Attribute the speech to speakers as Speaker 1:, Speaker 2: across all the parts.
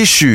Speaker 1: 继续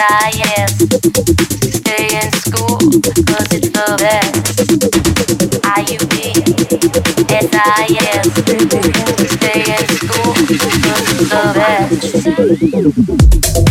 Speaker 2: science. Stay in school, cause it's the best. IUP, Stay in school, it's the best.